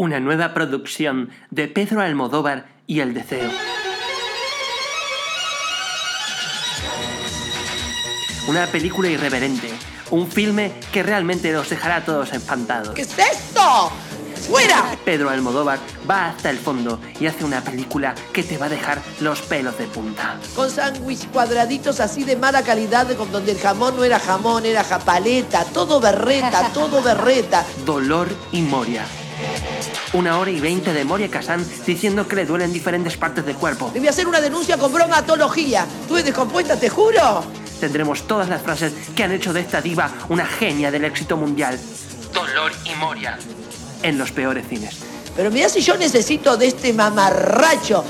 una nueva producción de Pedro Almodóvar y El Deseo. Una película irreverente, un filme que realmente los dejará a todos espantados. ¿Qué es esto? ¡Fuera! Pedro Almodóvar va hasta el fondo y hace una película que te va a dejar los pelos de punta. Con sándwich cuadraditos así de mala calidad, con donde el jamón no era jamón, era japaleta, todo berreta, todo berreta. Dolor y Moria. Una hora y veinte de Moria Kazan diciendo que le duelen diferentes partes del cuerpo. Debí hacer una denuncia con bromatología. Tuve descompuesta, te juro. Tendremos todas las frases que han hecho de esta diva una genia del éxito mundial. Dolor y Moria. En los peores cines. Pero mira si yo necesito de este mamarracho